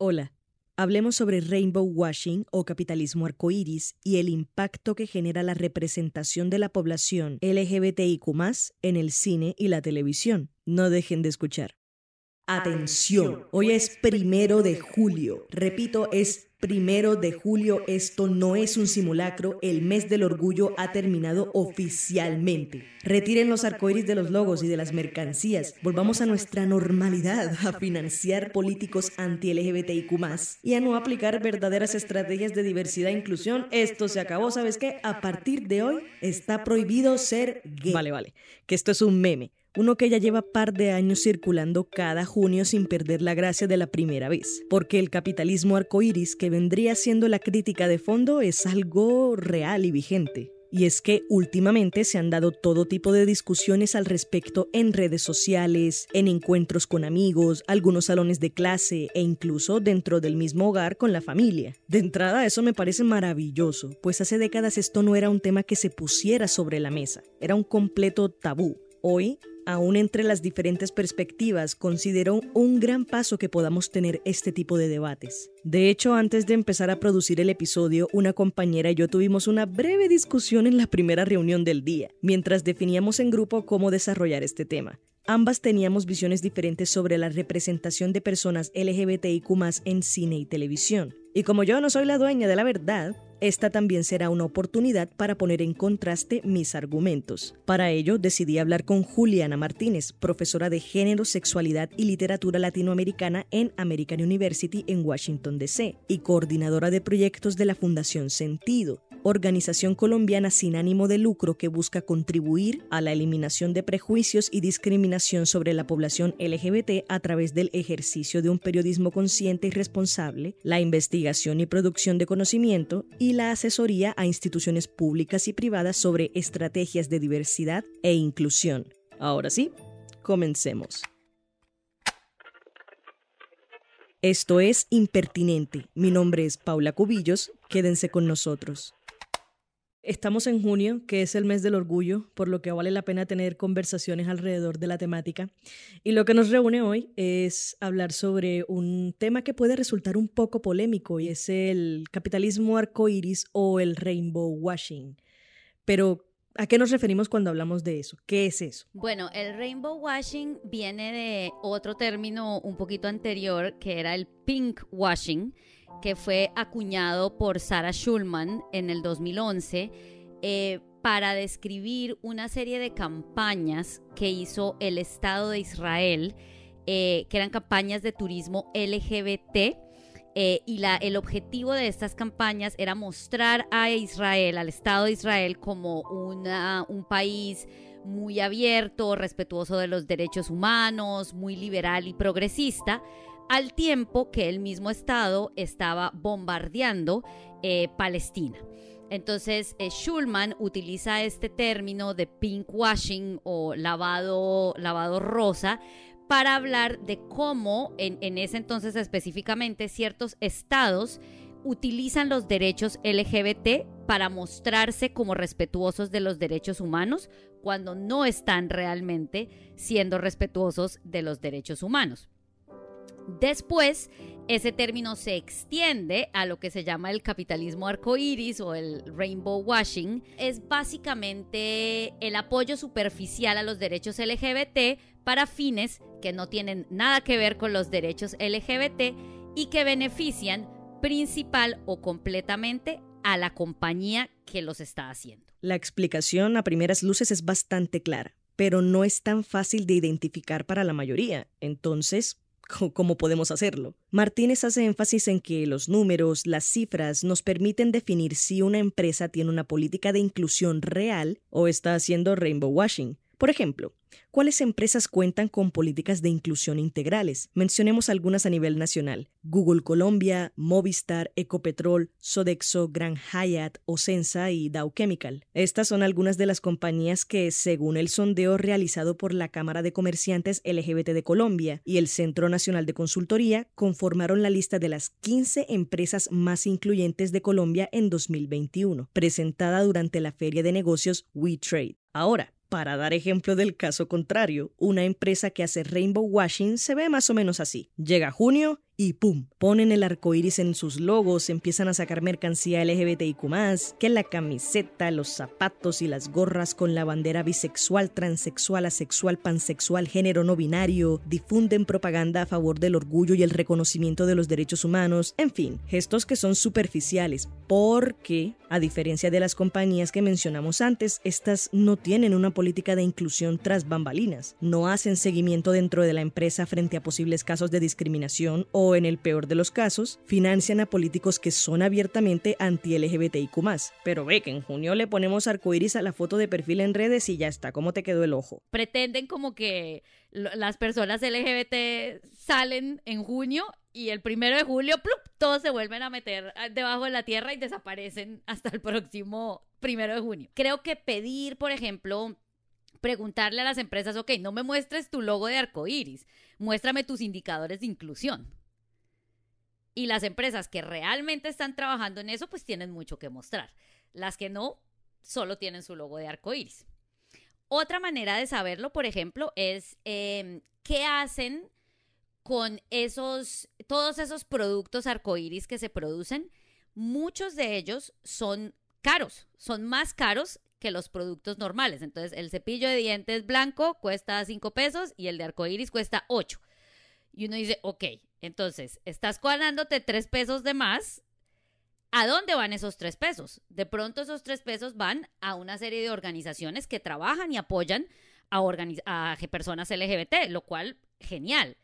Hola. Hablemos sobre rainbow washing o capitalismo arcoíris y el impacto que genera la representación de la población LGBTIQ en el cine y la televisión. No dejen de escuchar. Atención, hoy es primero de julio. Repito, es primero de julio. Esto no es un simulacro. El mes del orgullo ha terminado oficialmente. Retiren los arcoíris de los logos y de las mercancías. Volvamos a nuestra normalidad, a financiar políticos anti-LGBTIQ y a no aplicar verdaderas estrategias de diversidad e inclusión. Esto se acabó. ¿Sabes qué? A partir de hoy está prohibido ser gay. Vale, vale. Que esto es un meme uno que ya lleva par de años circulando cada junio sin perder la gracia de la primera vez, porque el capitalismo arcoíris que vendría siendo la crítica de fondo es algo real y vigente. Y es que últimamente se han dado todo tipo de discusiones al respecto en redes sociales, en encuentros con amigos, algunos salones de clase e incluso dentro del mismo hogar con la familia. De entrada eso me parece maravilloso, pues hace décadas esto no era un tema que se pusiera sobre la mesa, era un completo tabú. Hoy aún entre las diferentes perspectivas, consideró un gran paso que podamos tener este tipo de debates. De hecho, antes de empezar a producir el episodio, una compañera y yo tuvimos una breve discusión en la primera reunión del día, mientras definíamos en grupo cómo desarrollar este tema. Ambas teníamos visiones diferentes sobre la representación de personas LGBTIQ en cine y televisión. Y como yo no soy la dueña de la verdad, esta también será una oportunidad para poner en contraste mis argumentos. Para ello, decidí hablar con Juliana Martínez, profesora de Género, Sexualidad y Literatura Latinoamericana en American University en Washington, D.C. y coordinadora de proyectos de la Fundación Sentido, organización colombiana sin ánimo de lucro que busca contribuir a la eliminación de prejuicios y discriminación sobre la población LGBT a través del ejercicio de un periodismo consciente y responsable, la investigación y producción de conocimiento y la asesoría a instituciones públicas y privadas sobre estrategias de diversidad e inclusión. Ahora sí, comencemos. Esto es Impertinente. Mi nombre es Paula Cubillos. Quédense con nosotros. Estamos en junio, que es el mes del orgullo, por lo que vale la pena tener conversaciones alrededor de la temática. Y lo que nos reúne hoy es hablar sobre un tema que puede resultar un poco polémico y es el capitalismo arcoíris o el rainbow washing. Pero ¿A qué nos referimos cuando hablamos de eso? ¿Qué es eso? Bueno, el rainbow washing viene de otro término un poquito anterior que era el pink washing, que fue acuñado por Sarah Schulman en el 2011 eh, para describir una serie de campañas que hizo el Estado de Israel, eh, que eran campañas de turismo LGBT. Eh, y la, el objetivo de estas campañas era mostrar a Israel, al Estado de Israel, como una, un país muy abierto, respetuoso de los derechos humanos, muy liberal y progresista, al tiempo que el mismo Estado estaba bombardeando eh, Palestina. Entonces, eh, Schulman utiliza este término de pink washing o lavado, lavado rosa para hablar de cómo en, ese entonces específicamente ciertos estados utilizan los derechos LGBT para mostrarse como respetuosos de los derechos humanos cuando no están realmente siendo respetuosos de los derechos humanos. Después, ese término se extiende a lo que se llama el capitalismo arcoíris o el rainbow washing. Es básicamente el apoyo superficial a los derechos LGBT para fines que no tienen nada que ver con los derechos LGBT y que benefician principal o completamente a la compañía que los está haciendo. La explicación a primeras luces es bastante clara, pero no es tan fácil de identificar para la mayoría. Entonces, cómo podemos hacerlo. Martínez hace énfasis en que los números, las cifras, nos permiten definir si una empresa tiene una política de inclusión real o está haciendo rainbow washing. Por ejemplo, ¿cuáles empresas cuentan con políticas de inclusión integrales? Mencionemos algunas a nivel nacional. Google Colombia, Movistar, Ecopetrol, Sodexo, Gran Hyatt, Ocensa y Dow Chemical. Estas son algunas de las compañías que, según el sondeo realizado por la Cámara de Comerciantes LGBT de Colombia y el Centro Nacional de Consultoría, conformaron la lista de las 15 empresas más incluyentes de Colombia en 2021, presentada durante la feria de negocios WeTrade. Ahora, para dar ejemplo del caso contrario, una empresa que hace rainbow washing se ve más o menos así. Llega junio y ¡pum! Ponen el arco iris en sus logos, empiezan a sacar mercancía LGBTIQ, que la camiseta, los zapatos y las gorras con la bandera bisexual, transexual, asexual, pansexual, género no binario, difunden propaganda a favor del orgullo y el reconocimiento de los derechos humanos, en fin, gestos que son superficiales, porque, a diferencia de las compañías que mencionamos antes, estas no tienen una política de inclusión tras bambalinas, no hacen seguimiento dentro de la empresa frente a posibles casos de discriminación o en el peor de los casos, financian a políticos que son abiertamente anti-LGBTIQ. Pero ve que en junio le ponemos arcoiris a la foto de perfil en redes y ya está, ¿cómo te quedó el ojo? Pretenden como que las personas LGBT salen en junio y el primero de julio, ¡plup! todos se vuelven a meter ah, debajo de la tierra y desaparecen hasta el próximo primero de junio. Creo que pedir, por ejemplo, preguntarle a las empresas, ok, no me muestres tu logo de arcoiris, muéstrame tus indicadores de inclusión. Y las empresas que realmente están trabajando en eso, pues tienen mucho que mostrar. Las que no, solo tienen su logo de arco iris. Otra manera de saberlo, por ejemplo, es em, qué hacen con esos, todos esos productos arcoíris que se producen. Muchos de ellos son caros, son más caros que los productos normales. Entonces, el cepillo de dientes blanco cuesta 5 pesos y el de arcoíris cuesta 8. Y uno dice, ok, entonces, estás cobrándote tres pesos de más. ¿A dónde van esos tres pesos? De pronto esos tres pesos van a una serie de organizaciones que trabajan y apoyan a, a personas LGBT, lo cual, genial.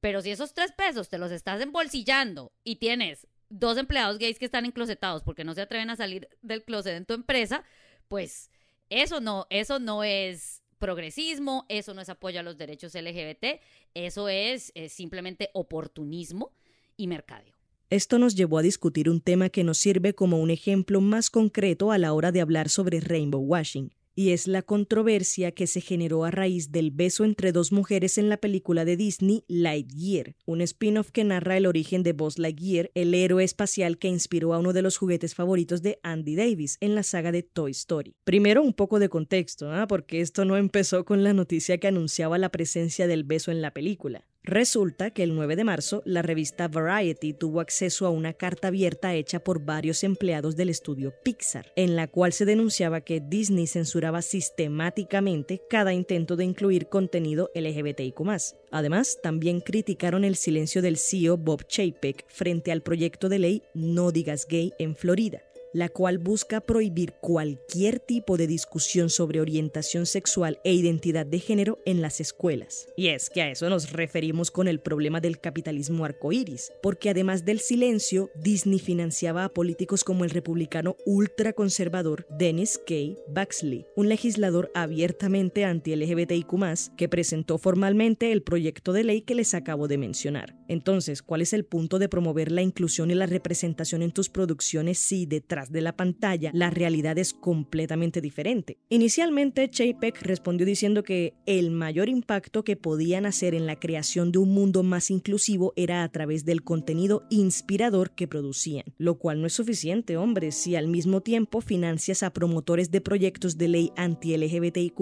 Pero si esos tres pesos te los estás embolsillando y tienes dos empleados gays que están enclosetados porque no se atreven a salir del closet en tu empresa, pues eso no, eso no es progresismo, eso no es apoyo a los derechos LGBT, eso es, simplemente oportunismo y mercadeo. Esto nos llevó a discutir un tema que nos sirve como un ejemplo más concreto a la hora de hablar sobre rainbow washing, y es la controversia que se generó a raíz del beso entre dos mujeres en la película de Disney Lightyear, un spin-off que narra el origen de Buzz Lightyear, el héroe espacial que inspiró a uno de los juguetes favoritos de Andy Davis en la saga de Toy Story. Primero un poco de contexto, ¿ah? porque esto no empezó con la noticia que anunciaba la presencia del beso en la película. Resulta que el 9 de marzo la revista Variety tuvo acceso a una carta abierta hecha por varios empleados del estudio Pixar, en la cual se denunciaba que Disney censuraba sistemáticamente cada intento de incluir contenido LGBTIQ. Además, también criticaron el silencio del CEO Bob Chapek frente al proyecto de ley No digas gay en Florida, la cual busca prohibir cualquier tipo de discusión sobre orientación sexual e identidad de género en las escuelas. Y es que a eso nos referimos con el problema del capitalismo arcoíris, porque además del silencio, Disney financiaba a políticos como el republicano ultraconservador Dennis K. Baxley, un legislador abiertamente anti-LGBTIQ, que presentó formalmente el proyecto de ley que les acabo de mencionar. Entonces, ¿cuál es el punto de promover la inclusión y la representación en tus producciones si detrás de la pantalla, la realidad es completamente diferente. Inicialmente, Chapek respondió diciendo que el mayor impacto que podían hacer en la creación de un mundo más inclusivo era a través del contenido inspirador que producían, lo cual no es suficiente, hombre, si al mismo tiempo financias a promotores de proyectos de ley anti-LGBTIQ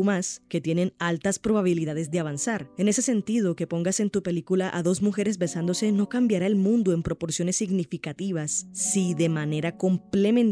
que tienen altas probabilidades de avanzar. En ese sentido, que pongas en tu película a dos mujeres besándose no cambiará el mundo en proporciones significativas si de manera complementaria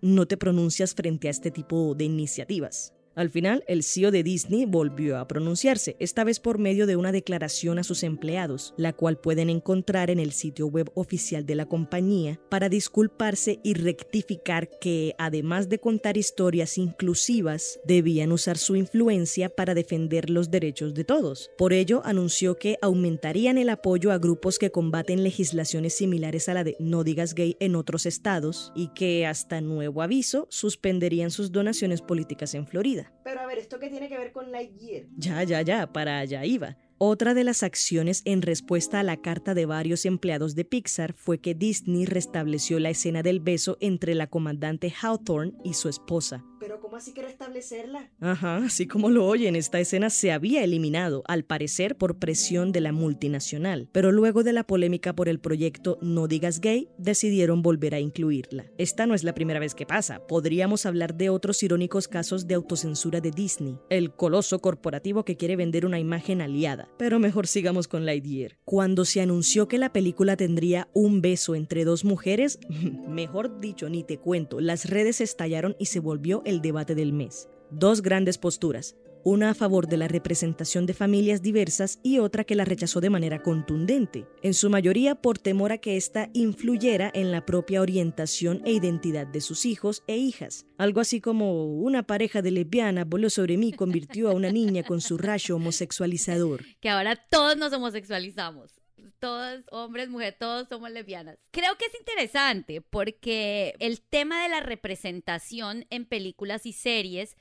no te pronuncias frente a este tipo de iniciativas. Al final, el CEO de Disney volvió a pronunciarse, esta vez por medio de una declaración a sus empleados, la cual pueden encontrar en el sitio web oficial de la compañía, para disculparse y rectificar que, además de contar historias inclusivas, debían usar su influencia para defender los derechos de todos. Por ello, anunció que aumentarían el apoyo a grupos que combaten legislaciones similares a la de No digas gay en otros estados y que, hasta nuevo aviso, suspenderían sus donaciones políticas en Florida. Pero a ver, ¿esto qué tiene que ver con Lightyear? Ya, ya, ya, para allá iba. Otra de las acciones en respuesta a la carta de varios empleados de Pixar fue que Disney restableció la escena del beso entre la comandante Hawthorne y su esposa. ¿Pero cómo así que restablecerla? Ajá, así como lo oyen, esta escena se había eliminado, al parecer por presión de la multinacional, pero luego de la polémica por el proyecto No digas gay, decidieron volver a incluirla. Esta no es la primera vez que pasa, podríamos hablar de otros irónicos casos de autocensura de Disney, el coloso corporativo que quiere vender una imagen aliada. Pero mejor sigamos con Lightyear. Cuando se anunció que la película tendría un beso entre dos mujeres, mejor dicho, ni te cuento, las redes estallaron y se volvió el debate del mes. Dos grandes posturas, una a favor de la representación de familias diversas y otra que la rechazó de manera contundente, en su mayoría por temor a que ésta influyera en la propia orientación e identidad de sus hijos e hijas. Algo así como una pareja de lesbianas voló sobre mí y convirtió a una niña con su rayo homosexualizador. Que ahora todos nos homosexualizamos todos, hombres, mujeres, todos somos lesbianas. Creo que es interesante porque el tema de la representación en películas y series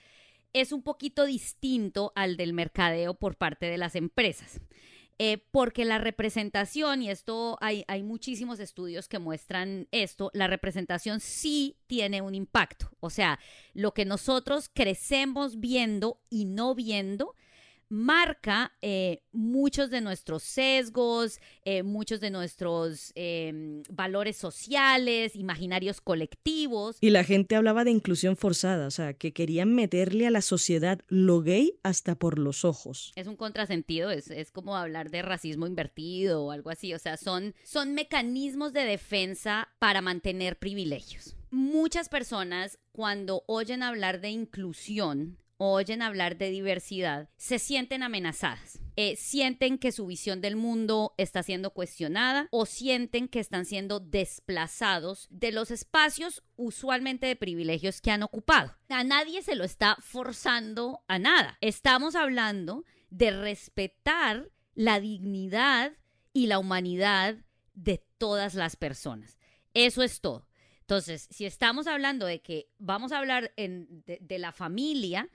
es un poquito distinto al del mercadeo por parte de las empresas. Eh, porque la representación, y esto hay, hay muchísimos estudios que muestran esto, la representación sí tiene un impacto. O sea, lo que nosotros crecemos viendo y no viendo, marca eh, muchos de nuestros sesgos, eh, muchos de nuestros em, valores sociales, imaginarios colectivos. Y la gente hablaba de inclusión forzada, o sea, que querían meterle a la sociedad lo gay hasta por los ojos. Es un contrasentido, es, es como hablar de racismo invertido o algo así, o sea, son, son mecanismos de defensa para mantener privilegios. Muchas personas cuando oyen hablar de inclusión oyen hablar de diversidad se sienten amenazadas. Eh, sienten que su visión del mundo está siendo cuestionada o sienten que están siendo desplazados de los espacios usualmente de privilegios que han ocupado. A nadie se lo está forzando a nada. Estamos hablando de respetar la dignidad y la humanidad de todas las personas. Eso es todo. Entonces, si estamos hablando de que vamos a hablar de la familia,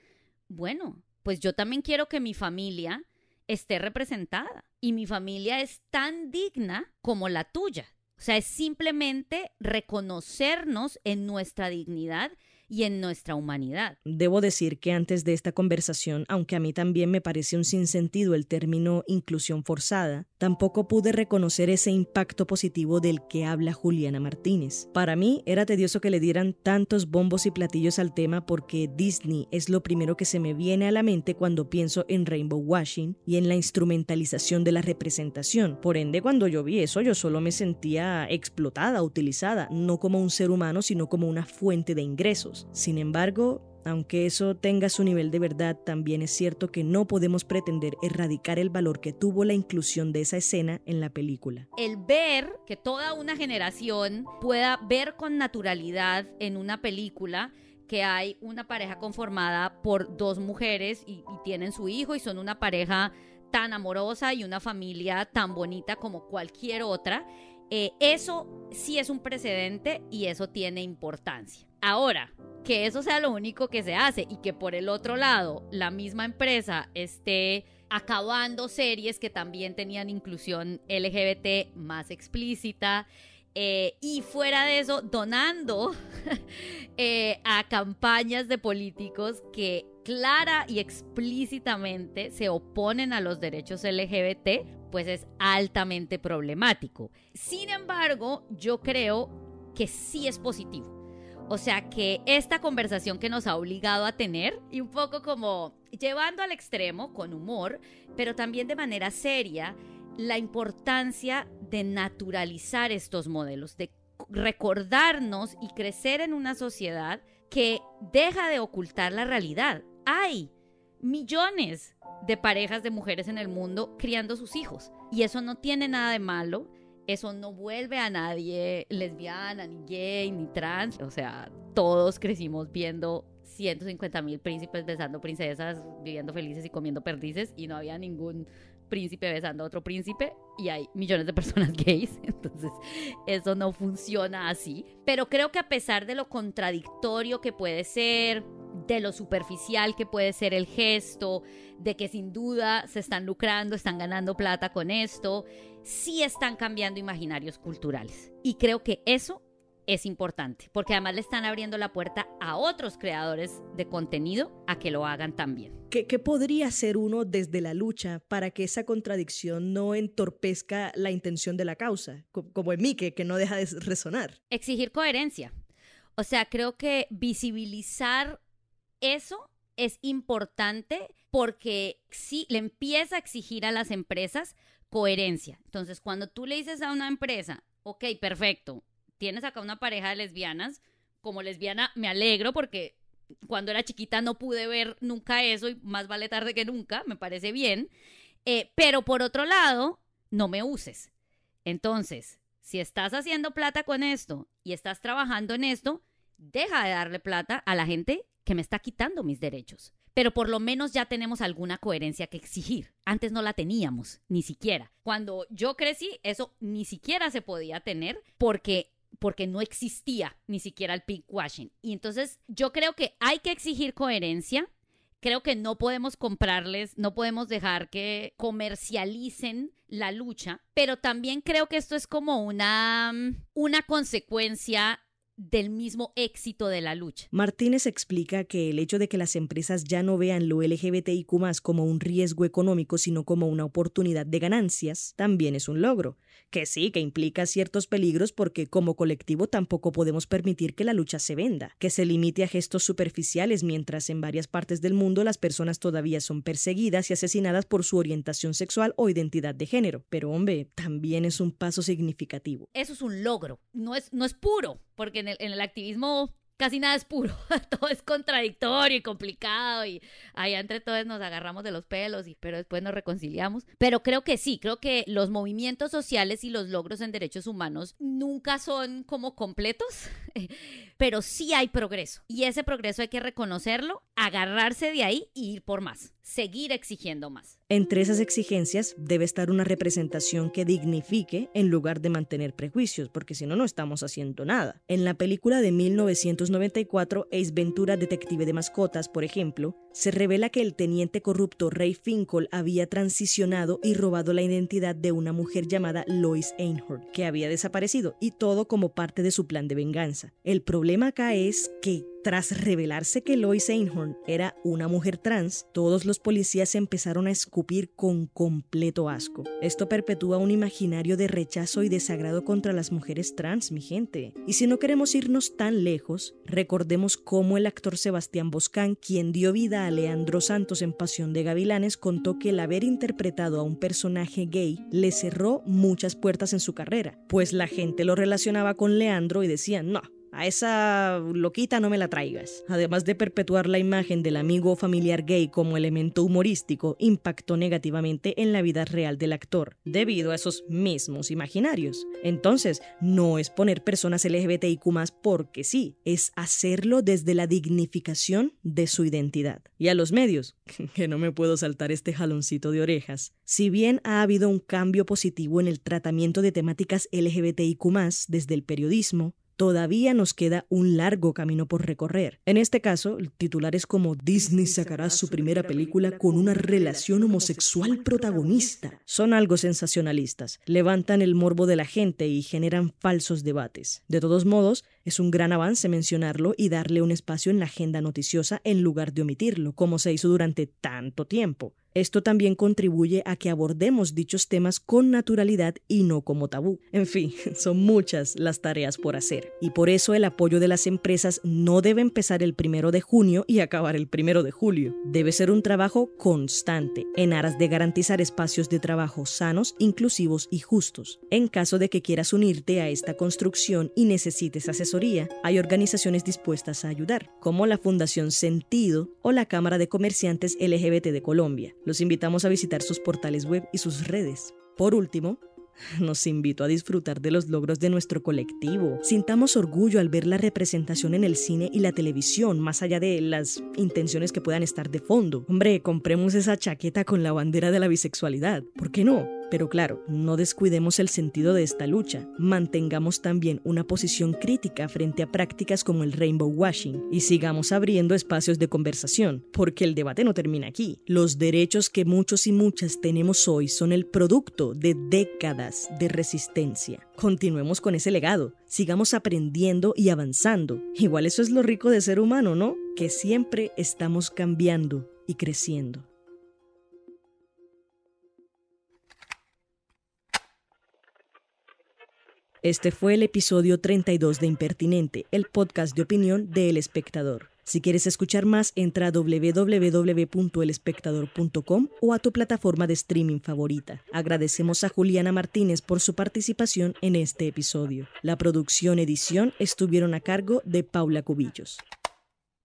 bueno, pues yo también quiero que mi familia esté representada y mi familia es tan digna como la tuya. O sea, es simplemente reconocernos en nuestra dignidad y en nuestra humanidad. Debo decir que antes de esta conversación, aunque a mí también me parece un sinsentido el término inclusión forzada, tampoco pude reconocer ese impacto positivo del que habla Juliana Martínez. Para mí era tedioso que le dieran tantos bombos y platillos al tema porque Disney es lo primero que se me viene a la mente cuando pienso en Rainbow Washing y en la instrumentalización de la representación. Por ende, cuando yo vi eso, yo solo me sentía explotada, utilizada, no como un ser humano, sino como una fuente de ingresos. Sin embargo, aunque eso tenga su nivel de verdad, también es cierto que no podemos pretender erradicar el valor que tuvo la inclusión de esa escena en la película. El ver que toda una generación pueda ver con naturalidad en una película que hay una pareja conformada por dos mujeres y, tienen su hijo y son una pareja tan amorosa y una familia tan bonita como cualquier otra, eh, eso sí es un precedente y eso tiene importancia. Ahora, que eso sea lo único que se hace y que por el otro lado la misma empresa esté acabando series que también tenían inclusión LGBT más explícita. Eh, y fuera de eso, donando eh, a campañas de políticos que clara y explícitamente se oponen a los derechos LGBT, pues es altamente problemático. Sin embargo, yo creo que sí es positivo o sea que esta conversación que nos ha obligado a tener y un poco como llevando al extremo con humor, pero también de manera seria, la importancia de naturalizar estos modelos, de recordarnos y crecer en una sociedad que deja de ocultar la realidad. Hay millones de parejas de mujeres en el mundo criando sus hijos y eso no tiene nada de malo eso no vuelve a nadie lesbiana, ni gay, ni trans. O sea, todos crecimos viendo 150 mil príncipes besando princesas, viviendo felices y comiendo perdices, y no había ningún príncipe besando a otro príncipe, y hay millones de personas gays. Entonces, eso no funciona así. Pero creo que a pesar de lo contradictorio que puede ser, de lo superficial que puede ser el gesto, de que sin duda se están lucrando, están ganando plata con esto, sí están cambiando imaginarios culturales. Y creo que eso es importante, porque además le están abriendo la puerta a otros creadores de contenido a que lo hagan también. ¿Qué, ¿Qué, podría hacer uno desde la lucha para que esa contradicción no entorpezca la intención de la causa, como en mí, que, que no deja de resonar? Exigir coherencia. O sea, creo que visibilizar eso es importante porque sí, le empieza a exigir a las empresas coherencia. Entonces, cuando tú le dices a una empresa, ok, perfecto, tienes acá una pareja de lesbianas, como lesbiana me alegro porque cuando era chiquita no pude ver nunca eso y más vale tarde que nunca, me parece bien. Eh, pero por otro lado, no me uses. Entonces, si estás haciendo plata con esto y estás trabajando en esto, deja de darle plata a la gente que me está quitando mis derechos. Pero por lo menos ya tenemos alguna coherencia que exigir. Antes no la teníamos, ni siquiera. Cuando yo crecí, eso ni siquiera se podía tener porque porque no existía ni siquiera el pinkwashing. Y entonces yo creo que hay que exigir coherencia. Creo que no podemos comprarles, no podemos dejar que comercialicen la lucha, pero también creo que esto es como una, una consecuencia del mismo éxito de la lucha. Martínez explica que el hecho de que las empresas ya no vean lo LGBTIQ como un riesgo económico, sino como una oportunidad de ganancias, también es un logro. Que sí, que implica ciertos peligros porque como colectivo tampoco podemos permitir que la lucha se venda, que se limite a gestos superficiales mientras en varias partes del mundo las personas todavía son perseguidas y asesinadas por su orientación sexual o identidad de género. Pero hombre, también es un paso significativo. Eso es un logro, no es, no es puro, porque en el, activismo casi nada es puro, todo es contradictorio y complicado y allá entre todos nos agarramos de los pelos, y, pero después nos reconciliamos. Pero creo que sí, creo que los movimientos sociales y los logros en derechos humanos nunca son como completos, pero sí hay progreso y ese progreso hay que reconocerlo, agarrarse de ahí y ir por más, seguir exigiendo más. Entre esas exigencias debe estar una representación que dignifique en lugar de mantener prejuicios, porque si no, no estamos haciendo nada. En la película de 1994, Ace Ventura, Detective de Mascotas, por ejemplo, se revela que el teniente corrupto Ray Finkel había transicionado y robado la identidad de una mujer llamada Lois Einhorn, que había desaparecido, y todo como parte de su plan de venganza. El problema acá es que tras revelarse que Lois Einhorn era una mujer trans, todos los policías empezaron a escupir con completo asco. Esto perpetúa un imaginario de rechazo y desagrado contra las mujeres trans, mi gente. Y si no queremos irnos tan lejos, recordemos cómo el actor Sebastián Boscán, quien dio vida a Leandro Santos en Pasión de Gavilanes, contó que el haber interpretado a un personaje gay le cerró muchas puertas en su carrera, pues la gente lo relacionaba con Leandro y decían, no, a esa loquita no me la traigas. Además de perpetuar la imagen del amigo o familiar gay como elemento humorístico, impactó negativamente en la vida real del actor, debido a esos mismos imaginarios. Entonces, no es poner personas LGBTIQ porque sí, es hacerlo desde la dignificación de su identidad. Y a los medios, que no me puedo saltar este jaloncito de orejas, si bien ha habido un cambio positivo en el tratamiento de temáticas LGBTIQ desde el periodismo, todavía nos queda un largo camino por recorrer. En este caso, titulares como Disney sacará su primera película con una relación homosexual protagonista son algo sensacionalistas, levantan el morbo de la gente y generan falsos debates. De todos modos, es un gran avance mencionarlo y darle un espacio en la agenda noticiosa en lugar de omitirlo, como se hizo durante tanto tiempo. Esto también contribuye a que abordemos dichos temas con naturalidad y no como tabú. En fin, son muchas las tareas por hacer. Y por eso el apoyo de las empresas no debe empezar el primero de junio y acabar el primero de julio. Debe ser un trabajo constante, en aras de garantizar espacios de trabajo sanos, inclusivos y justos. En caso de que quieras unirte a esta construcción y necesites hay organizaciones dispuestas a ayudar, como la Fundación Sentido o la Cámara de Comerciantes LGBT de Colombia. Los invitamos a visitar sus portales web y sus redes. Por último, nos invito a disfrutar de los logros de nuestro colectivo. Sintamos orgullo al ver la representación en el cine y la televisión, más allá de las intenciones que puedan estar de fondo. Hombre, compremos esa chaqueta con la bandera de la bisexualidad. ¿Por qué no? Pero claro, no descuidemos el sentido de esta lucha. Mantengamos también una posición crítica frente a prácticas como el rainbow washing y sigamos abriendo espacios de conversación, porque el debate no termina aquí. Los derechos que muchos y muchas tenemos hoy son el producto de décadas de resistencia. Continuemos con ese legado, sigamos aprendiendo y avanzando. Igual eso es lo rico de ser humano, ¿no? Que siempre estamos cambiando y creciendo. Este fue el episodio 32 de Impertinente, el podcast de opinión de El Espectador. Si quieres escuchar más, entra a www.elespectador.com o a tu plataforma de streaming favorita. Agradecemos a Juliana Martínez por su participación en este episodio. La producción edición estuvieron a cargo de Paula Cubillos.